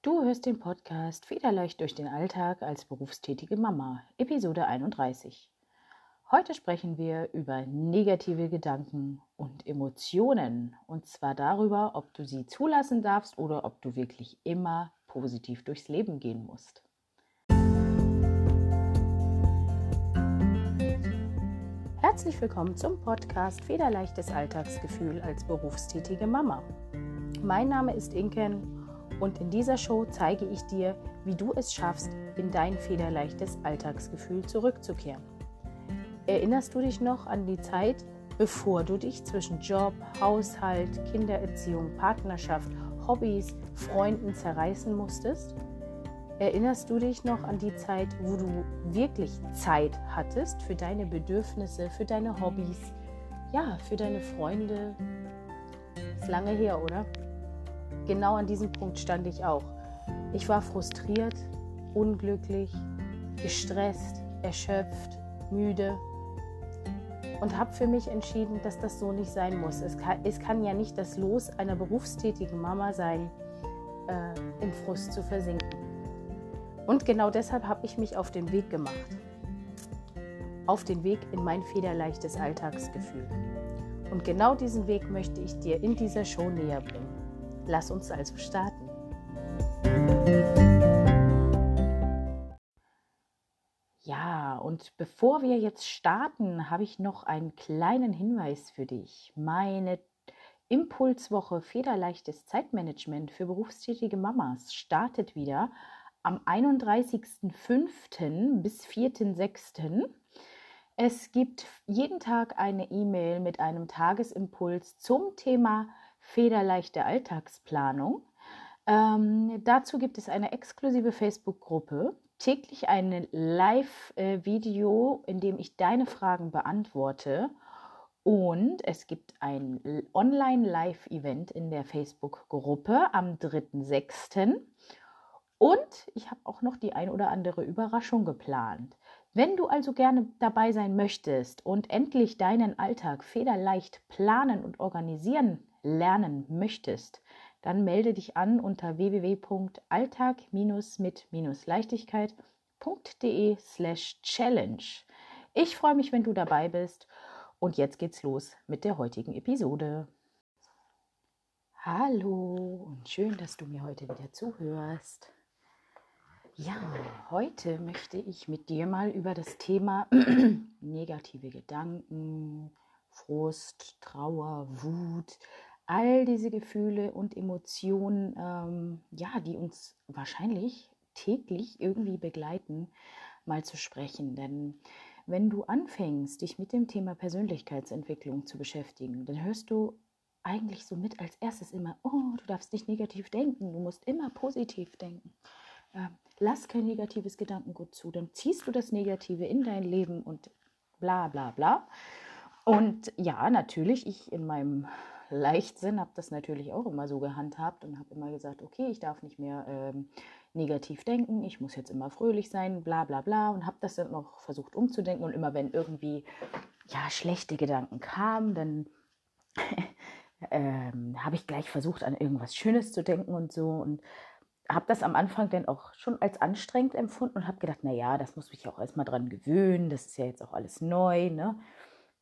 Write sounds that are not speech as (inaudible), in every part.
Du hörst den Podcast Federleicht durch den Alltag als berufstätige Mama, Episode 31. Heute sprechen wir über negative Gedanken und Emotionen und zwar darüber, ob du sie zulassen darfst oder ob du wirklich immer positiv durchs Leben gehen musst. Herzlich willkommen zum Podcast Federleichtes Alltagsgefühl als berufstätige Mama. Mein Name ist Inken und in dieser Show zeige ich dir, wie du es schaffst, in dein federleichtes Alltagsgefühl zurückzukehren. Erinnerst du dich noch an die Zeit, bevor du dich zwischen Job, Haushalt, Kindererziehung, Partnerschaft, Hobbys, Freunden zerreißen musstest? Erinnerst du dich noch an die Zeit, wo du wirklich Zeit hattest für deine Bedürfnisse, für deine Hobbys, ja, für deine Freunde? Ist lange her, oder? Genau an diesem Punkt stand ich auch. Ich war frustriert, unglücklich, gestresst, erschöpft, müde und habe für mich entschieden, dass das so nicht sein muss. Es kann, es kann ja nicht das Los einer berufstätigen Mama sein, äh, im Frust zu versinken. Und genau deshalb habe ich mich auf den Weg gemacht. Auf den Weg in mein federleichtes Alltagsgefühl. Und genau diesen Weg möchte ich dir in dieser Show näher bringen. Lass uns also starten. Ja, und bevor wir jetzt starten, habe ich noch einen kleinen Hinweis für dich. Meine Impulswoche Federleichtes Zeitmanagement für berufstätige Mamas startet wieder am 31.05. bis 4.06. Es gibt jeden Tag eine E-Mail mit einem Tagesimpuls zum Thema federleichte Alltagsplanung. Ähm, dazu gibt es eine exklusive Facebook-Gruppe, täglich ein Live-Video, in dem ich deine Fragen beantworte. Und es gibt ein Online-Live-Event in der Facebook-Gruppe am 3.6. Und ich habe auch noch die ein oder andere Überraschung geplant. Wenn du also gerne dabei sein möchtest und endlich deinen Alltag federleicht planen und organisieren lernen möchtest, dann melde dich an unter www.alltag-mit-leichtigkeit.de slash challenge. Ich freue mich, wenn du dabei bist und jetzt geht's los mit der heutigen Episode. Hallo und schön, dass du mir heute wieder zuhörst. Ja, heute möchte ich mit dir mal über das Thema (clears throat) negative Gedanken, Frust, Trauer, Wut, all diese Gefühle und Emotionen, ähm, ja, die uns wahrscheinlich täglich irgendwie begleiten, mal zu sprechen. Denn wenn du anfängst, dich mit dem Thema Persönlichkeitsentwicklung zu beschäftigen, dann hörst du eigentlich so mit als erstes immer, oh, du darfst nicht negativ denken, du musst immer positiv denken. Äh, lass kein negatives Gedankengut zu, dann ziehst du das Negative in dein Leben und bla bla bla. Und ja, natürlich, ich in meinem Leichtsinn habe das natürlich auch immer so gehandhabt und habe immer gesagt, okay, ich darf nicht mehr ähm, negativ denken, ich muss jetzt immer fröhlich sein, bla bla bla und habe das dann noch versucht umzudenken und immer wenn irgendwie ja schlechte Gedanken kamen, dann (laughs) ähm, habe ich gleich versucht an irgendwas Schönes zu denken und so und habe das am Anfang dann auch schon als anstrengend empfunden und habe gedacht, naja, das muss mich auch erstmal dran gewöhnen, das ist ja jetzt auch alles neu, ne?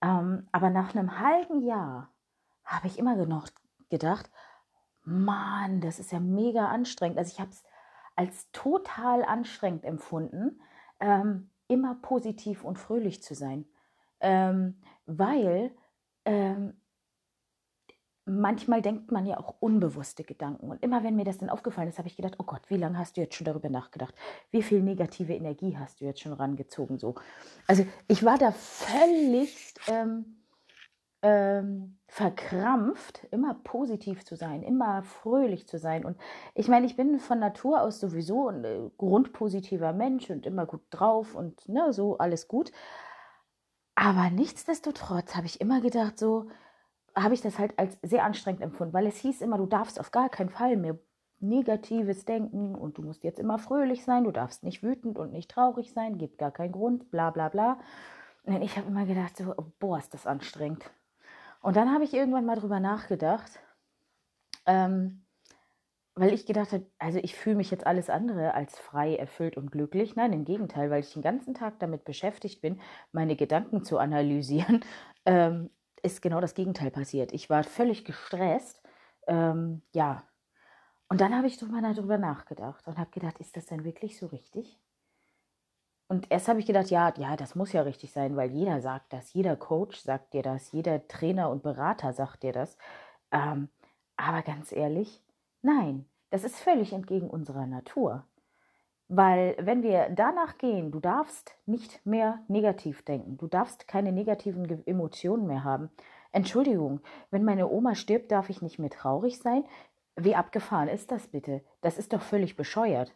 Ähm, aber nach einem halben Jahr habe ich immer noch gedacht, Mann, das ist ja mega anstrengend. Also ich habe es als total anstrengend empfunden, ähm, immer positiv und fröhlich zu sein, ähm, weil ähm, manchmal denkt man ja auch unbewusste Gedanken. Und immer wenn mir das dann aufgefallen ist, habe ich gedacht, oh Gott, wie lange hast du jetzt schon darüber nachgedacht? Wie viel negative Energie hast du jetzt schon rangezogen? So. Also ich war da völlig ähm, ähm, verkrampft, immer positiv zu sein, immer fröhlich zu sein. Und ich meine, ich bin von Natur aus sowieso ein äh, grundpositiver Mensch und immer gut drauf und ne, so alles gut. Aber nichtsdestotrotz habe ich immer gedacht, so habe ich das halt als sehr anstrengend empfunden, weil es hieß immer, du darfst auf gar keinen Fall mehr negatives denken und du musst jetzt immer fröhlich sein, du darfst nicht wütend und nicht traurig sein, gibt gar keinen Grund, bla bla bla. Und ich habe immer gedacht, so, boah, ist das anstrengend. Und dann habe ich irgendwann mal drüber nachgedacht, ähm, weil ich gedacht habe, also ich fühle mich jetzt alles andere als frei, erfüllt und glücklich. Nein, im Gegenteil, weil ich den ganzen Tag damit beschäftigt bin, meine Gedanken zu analysieren, (laughs) ähm, ist genau das Gegenteil passiert. Ich war völlig gestresst. Ähm, ja. Und dann habe ich drüber, darüber nachgedacht und habe gedacht, ist das denn wirklich so richtig? Und erst habe ich gedacht, ja, ja, das muss ja richtig sein, weil jeder sagt das, jeder Coach sagt dir das, jeder Trainer und Berater sagt dir das. Ähm, aber ganz ehrlich, nein, das ist völlig entgegen unserer Natur. Weil wenn wir danach gehen, du darfst nicht mehr negativ denken, du darfst keine negativen Emotionen mehr haben. Entschuldigung, wenn meine Oma stirbt, darf ich nicht mehr traurig sein. Wie abgefahren ist das bitte? Das ist doch völlig bescheuert.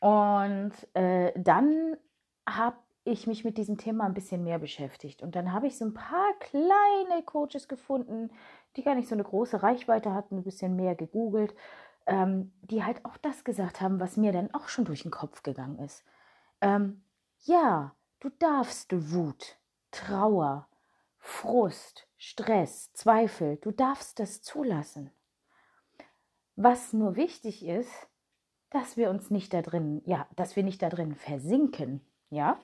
Und äh, dann habe ich mich mit diesem Thema ein bisschen mehr beschäftigt. Und dann habe ich so ein paar kleine Coaches gefunden, die gar nicht so eine große Reichweite hatten, ein bisschen mehr gegoogelt ähm, die halt auch das gesagt haben, was mir dann auch schon durch den Kopf gegangen ist. Ähm, ja, du darfst Wut, Trauer, Frust, Stress, Zweifel, du darfst das zulassen. Was nur wichtig ist, dass wir uns nicht da drin, ja, dass wir nicht da drin versinken, ja.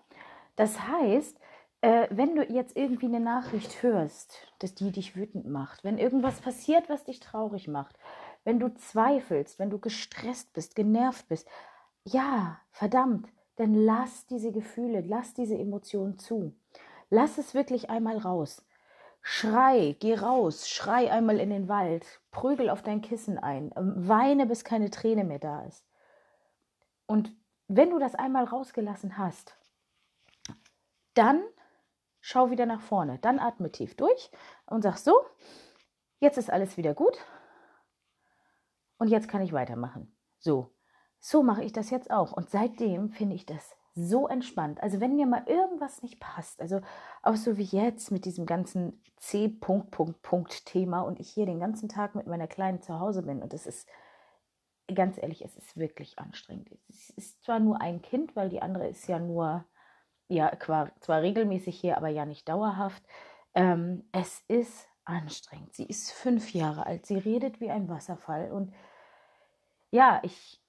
Das heißt, äh, wenn du jetzt irgendwie eine Nachricht hörst, dass die dich wütend macht, wenn irgendwas passiert, was dich traurig macht, wenn du zweifelst, wenn du gestresst bist, genervt bist, ja, verdammt, dann lass diese Gefühle, lass diese Emotionen zu. Lass es wirklich einmal raus. Schrei, geh raus, schrei einmal in den Wald, prügel auf dein Kissen ein, ähm, weine, bis keine Träne mehr da ist. Und wenn du das einmal rausgelassen hast, dann schau wieder nach vorne, dann atme tief durch und sag so, jetzt ist alles wieder gut, und jetzt kann ich weitermachen. So, so mache ich das jetzt auch. Und seitdem finde ich das so entspannt. Also wenn mir mal irgendwas nicht passt, also auch so wie jetzt mit diesem ganzen C Punkt Punkt Punkt Thema und ich hier den ganzen Tag mit meiner Kleinen zu Hause bin und es ist ganz ehrlich, es ist wirklich anstrengend. Es ist zwar nur ein Kind, weil die andere ist ja nur ja zwar regelmäßig hier, aber ja nicht dauerhaft. Ähm, es ist anstrengend. Sie ist fünf Jahre alt. Sie redet wie ein Wasserfall und ja, ich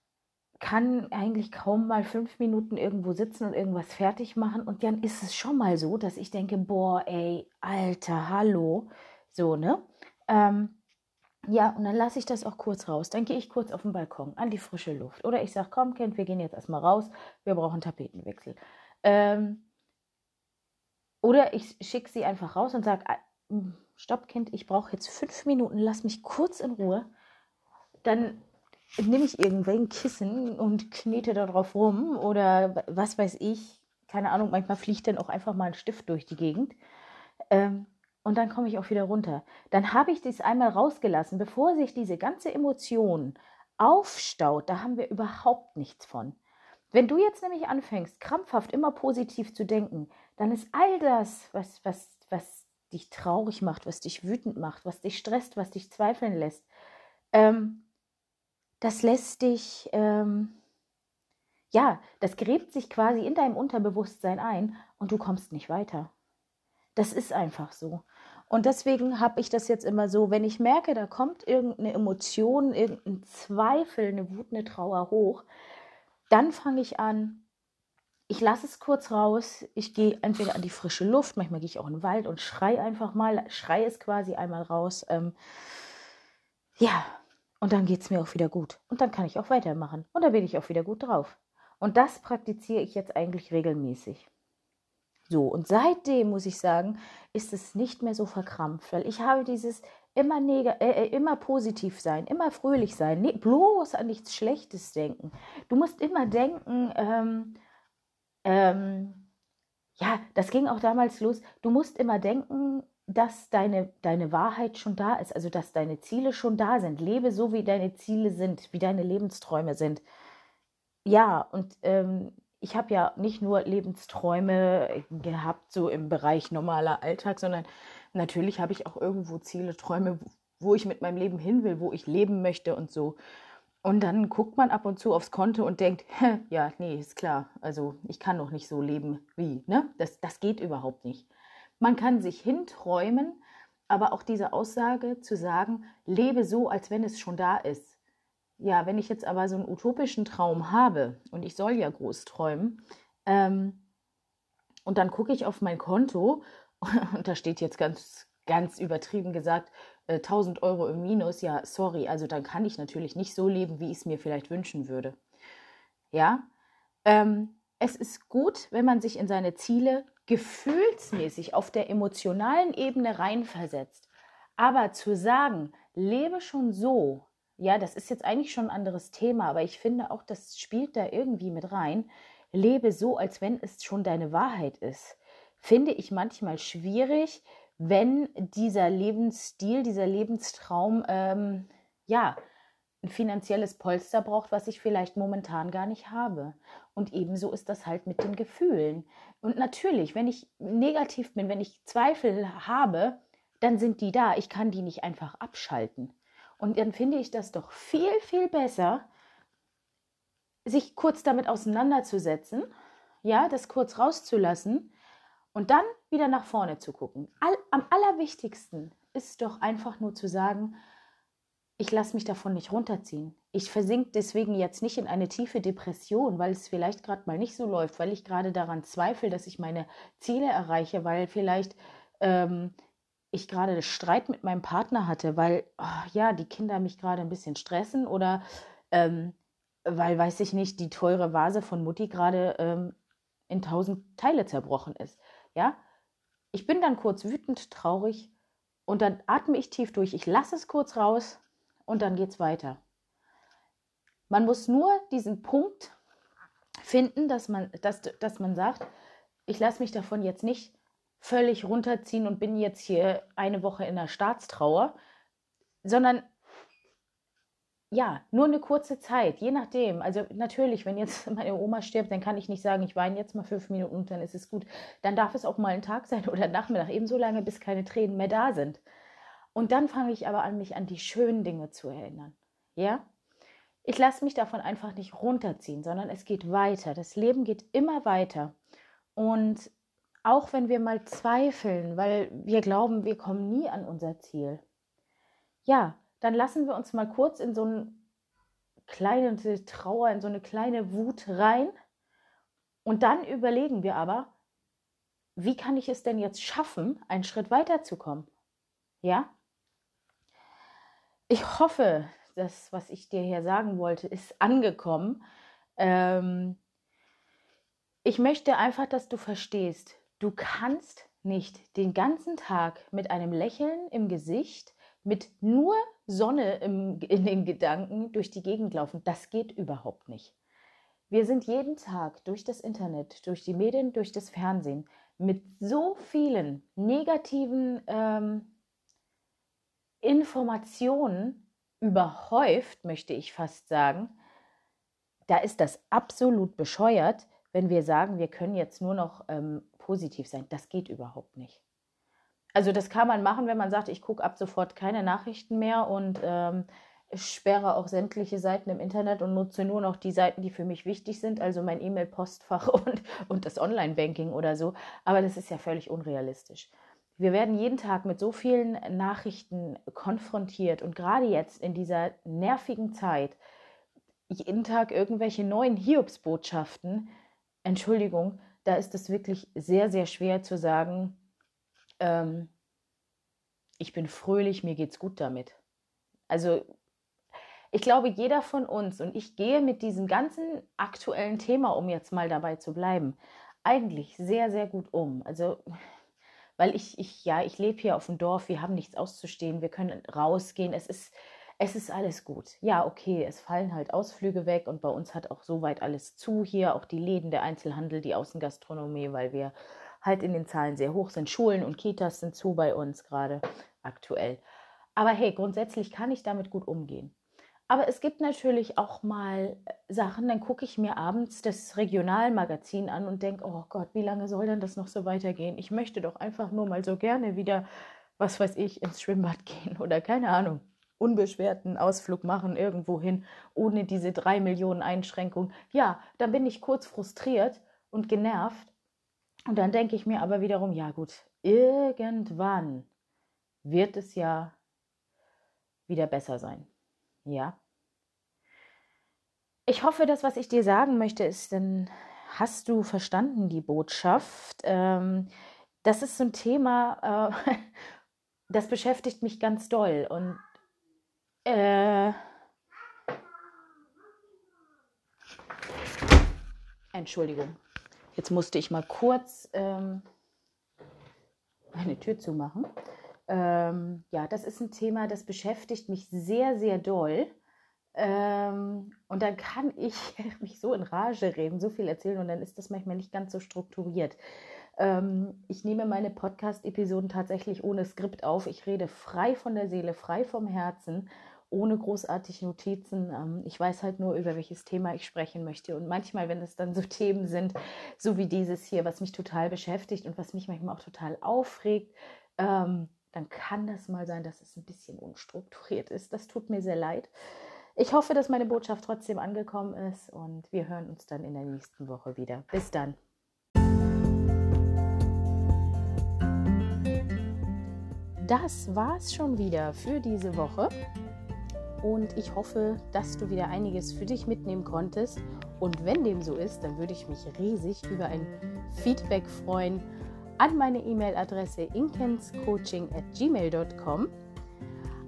kann eigentlich kaum mal fünf Minuten irgendwo sitzen und irgendwas fertig machen. Und dann ist es schon mal so, dass ich denke, boah, ey, Alter, hallo. So, ne? Ähm, ja, und dann lasse ich das auch kurz raus. Dann gehe ich kurz auf den Balkon, an die frische Luft. Oder ich sage, komm, Kind, wir gehen jetzt erstmal raus, wir brauchen Tapetenwechsel. Ähm, oder ich schicke sie einfach raus und sage, stopp, Kind, ich brauche jetzt fünf Minuten, lass mich kurz in Ruhe. Dann nehme ich irgendwelchen Kissen und knete da drauf rum oder was weiß ich. Keine Ahnung, manchmal fliegt dann auch einfach mal ein Stift durch die Gegend. Ähm, und dann komme ich auch wieder runter. Dann habe ich das einmal rausgelassen, bevor sich diese ganze Emotion aufstaut. Da haben wir überhaupt nichts von. Wenn du jetzt nämlich anfängst, krampfhaft immer positiv zu denken, dann ist all das, was, was, was dich traurig macht, was dich wütend macht, was dich stresst, was dich zweifeln lässt, ähm, das lässt dich, ähm, ja, das gräbt sich quasi in deinem Unterbewusstsein ein und du kommst nicht weiter. Das ist einfach so. Und deswegen habe ich das jetzt immer so, wenn ich merke, da kommt irgendeine Emotion, irgendein Zweifel, eine Wut, eine Trauer hoch, dann fange ich an, ich lasse es kurz raus, ich gehe entweder an die frische Luft, manchmal gehe ich auch in den Wald und schrei einfach mal, schrei es quasi einmal raus. Ähm, ja, und dann geht es mir auch wieder gut. Und dann kann ich auch weitermachen. Und dann bin ich auch wieder gut drauf. Und das praktiziere ich jetzt eigentlich regelmäßig. So, und seitdem muss ich sagen, ist es nicht mehr so verkrampft, weil ich habe dieses immer, äh, äh, immer positiv sein, immer fröhlich sein, nee, bloß an nichts Schlechtes denken. Du musst immer denken, ähm, ähm, ja, das ging auch damals los, du musst immer denken, dass deine, deine Wahrheit schon da ist, also dass deine Ziele schon da sind. Lebe so, wie deine Ziele sind, wie deine Lebensträume sind. Ja, und ähm, ich habe ja nicht nur Lebensträume gehabt, so im Bereich normaler Alltag, sondern natürlich habe ich auch irgendwo Ziele, Träume, wo ich mit meinem Leben hin will, wo ich leben möchte und so. Und dann guckt man ab und zu aufs Konto und denkt, (laughs) ja, nee, ist klar, also ich kann noch nicht so leben wie, ne? Das, das geht überhaupt nicht. Man kann sich hinträumen, aber auch diese Aussage zu sagen, lebe so, als wenn es schon da ist. Ja, wenn ich jetzt aber so einen utopischen Traum habe und ich soll ja groß träumen, ähm, und dann gucke ich auf mein Konto (laughs) und da steht jetzt ganz, ganz übertrieben gesagt, äh, 1000 Euro im Minus. Ja, sorry, also dann kann ich natürlich nicht so leben, wie ich es mir vielleicht wünschen würde. Ja, ähm, es ist gut, wenn man sich in seine Ziele gefühlsmäßig auf der emotionalen Ebene reinversetzt. Aber zu sagen, lebe schon so, ja, das ist jetzt eigentlich schon ein anderes Thema, aber ich finde auch, das spielt da irgendwie mit rein. Lebe so, als wenn es schon deine Wahrheit ist. Finde ich manchmal schwierig, wenn dieser Lebensstil, dieser Lebenstraum, ähm, ja, ein finanzielles Polster braucht, was ich vielleicht momentan gar nicht habe. Und ebenso ist das halt mit den Gefühlen. Und natürlich, wenn ich negativ bin, wenn ich Zweifel habe, dann sind die da. Ich kann die nicht einfach abschalten. Und dann finde ich das doch viel, viel besser, sich kurz damit auseinanderzusetzen, ja, das kurz rauszulassen und dann wieder nach vorne zu gucken. All, am allerwichtigsten ist doch einfach nur zu sagen, ich lasse mich davon nicht runterziehen. Ich versink deswegen jetzt nicht in eine tiefe Depression, weil es vielleicht gerade mal nicht so läuft, weil ich gerade daran zweifle, dass ich meine Ziele erreiche, weil vielleicht ähm, ich gerade Streit mit meinem Partner hatte, weil oh, ja die Kinder mich gerade ein bisschen stressen oder ähm, weil, weiß ich nicht, die teure Vase von Mutti gerade ähm, in tausend Teile zerbrochen ist. Ja, ich bin dann kurz wütend, traurig und dann atme ich tief durch. Ich lasse es kurz raus und dann geht es weiter. Man muss nur diesen Punkt finden, dass man, dass, dass man sagt, ich lasse mich davon jetzt nicht völlig runterziehen und bin jetzt hier eine Woche in der Staatstrauer, sondern ja, nur eine kurze Zeit, je nachdem. Also natürlich, wenn jetzt (laughs) meine Oma stirbt, dann kann ich nicht sagen, ich weine jetzt mal fünf Minuten und dann ist es gut. Dann darf es auch mal ein Tag sein (laughs) oder Nachmittag, ebenso lange, bis keine Tränen mehr da sind. Und dann fange ich aber an, mich an die schönen Dinge zu erinnern. Ja? Ich lasse mich davon einfach nicht runterziehen, sondern es geht weiter. Das Leben geht immer weiter. Und auch wenn wir mal zweifeln, weil wir glauben, wir kommen nie an unser Ziel, ja, dann lassen wir uns mal kurz in so eine kleine Trauer, in so eine kleine Wut rein. Und dann überlegen wir aber, wie kann ich es denn jetzt schaffen, einen Schritt weiterzukommen? Ja? Ich hoffe, das, was ich dir hier sagen wollte, ist angekommen. Ähm, ich möchte einfach, dass du verstehst, du kannst nicht den ganzen Tag mit einem Lächeln im Gesicht, mit nur Sonne im, in den Gedanken durch die Gegend laufen. Das geht überhaupt nicht. Wir sind jeden Tag durch das Internet, durch die Medien, durch das Fernsehen mit so vielen negativen ähm, Informationen überhäuft, möchte ich fast sagen, da ist das absolut bescheuert, wenn wir sagen, wir können jetzt nur noch ähm, positiv sein. Das geht überhaupt nicht. Also das kann man machen, wenn man sagt, ich gucke ab sofort keine Nachrichten mehr und ähm, sperre auch sämtliche Seiten im Internet und nutze nur noch die Seiten, die für mich wichtig sind, also mein E-Mail-Postfach (laughs) und, und das Online-Banking oder so. Aber das ist ja völlig unrealistisch. Wir werden jeden Tag mit so vielen Nachrichten konfrontiert und gerade jetzt in dieser nervigen Zeit, jeden Tag irgendwelche neuen Hiobsbotschaften. Entschuldigung, da ist es wirklich sehr, sehr schwer zu sagen, ähm, ich bin fröhlich, mir geht's gut damit. Also ich glaube, jeder von uns, und ich gehe mit diesem ganzen aktuellen Thema, um jetzt mal dabei zu bleiben, eigentlich sehr, sehr gut um. Also weil ich, ich, ja, ich lebe hier auf dem Dorf, wir haben nichts auszustehen, wir können rausgehen, es ist, es ist alles gut. Ja, okay, es fallen halt Ausflüge weg und bei uns hat auch soweit alles zu hier, auch die Läden, der Einzelhandel, die Außengastronomie, weil wir halt in den Zahlen sehr hoch sind. Schulen und Kitas sind zu bei uns gerade aktuell. Aber hey, grundsätzlich kann ich damit gut umgehen. Aber es gibt natürlich auch mal äh, Sachen, dann gucke ich mir abends das Regionalmagazin an und denke, oh Gott, wie lange soll denn das noch so weitergehen? Ich möchte doch einfach nur mal so gerne wieder, was weiß ich, ins Schwimmbad (laughs) gehen oder keine Ahnung, unbeschwerten Ausflug machen irgendwo hin, ohne diese drei Millionen Einschränkungen. Ja, dann bin ich kurz frustriert und genervt. Und dann denke ich mir aber wiederum, ja gut, irgendwann wird es ja wieder besser sein. Ja. Ich hoffe, das, was ich dir sagen möchte, ist, dann hast du verstanden die Botschaft. Ähm, das ist so ein Thema, äh, (laughs) das beschäftigt mich ganz doll. Und äh, Entschuldigung, jetzt musste ich mal kurz ähm, eine Tür zumachen. Ähm, ja, das ist ein Thema, das beschäftigt mich sehr, sehr doll. Ähm, und dann kann ich (laughs) mich so in Rage reden, so viel erzählen und dann ist das manchmal nicht ganz so strukturiert. Ähm, ich nehme meine Podcast-Episoden tatsächlich ohne Skript auf. Ich rede frei von der Seele, frei vom Herzen, ohne großartig Notizen. Ähm, ich weiß halt nur, über welches Thema ich sprechen möchte. Und manchmal, wenn es dann so (laughs) Themen sind, so wie dieses hier, was mich total beschäftigt und was mich manchmal auch total aufregt, ähm, dann kann das mal sein, dass es ein bisschen unstrukturiert ist. Das tut mir sehr leid. Ich hoffe, dass meine Botschaft trotzdem angekommen ist und wir hören uns dann in der nächsten Woche wieder. Bis dann. Das war's schon wieder für diese Woche und ich hoffe, dass du wieder einiges für dich mitnehmen konntest. Und wenn dem so ist, dann würde ich mich riesig über ein Feedback freuen an meine E-Mail-Adresse inkenscoaching at gmail.com.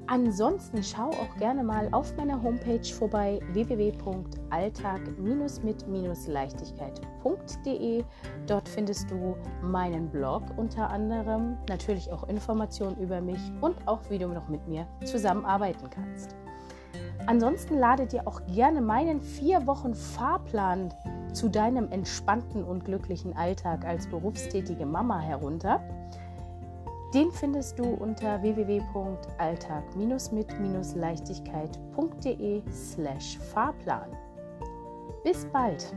Ansonsten schau auch gerne mal auf meiner Homepage vorbei www.alltag-mit-leichtigkeit.de. Dort findest du meinen Blog unter anderem, natürlich auch Informationen über mich und auch wie du noch mit mir zusammenarbeiten kannst. Ansonsten lade dir auch gerne meinen vier Wochen Fahrplan zu deinem entspannten und glücklichen Alltag als berufstätige Mama herunter. Den findest du unter www.alltag-mit-leichtigkeit.de slash Fahrplan. Bis bald!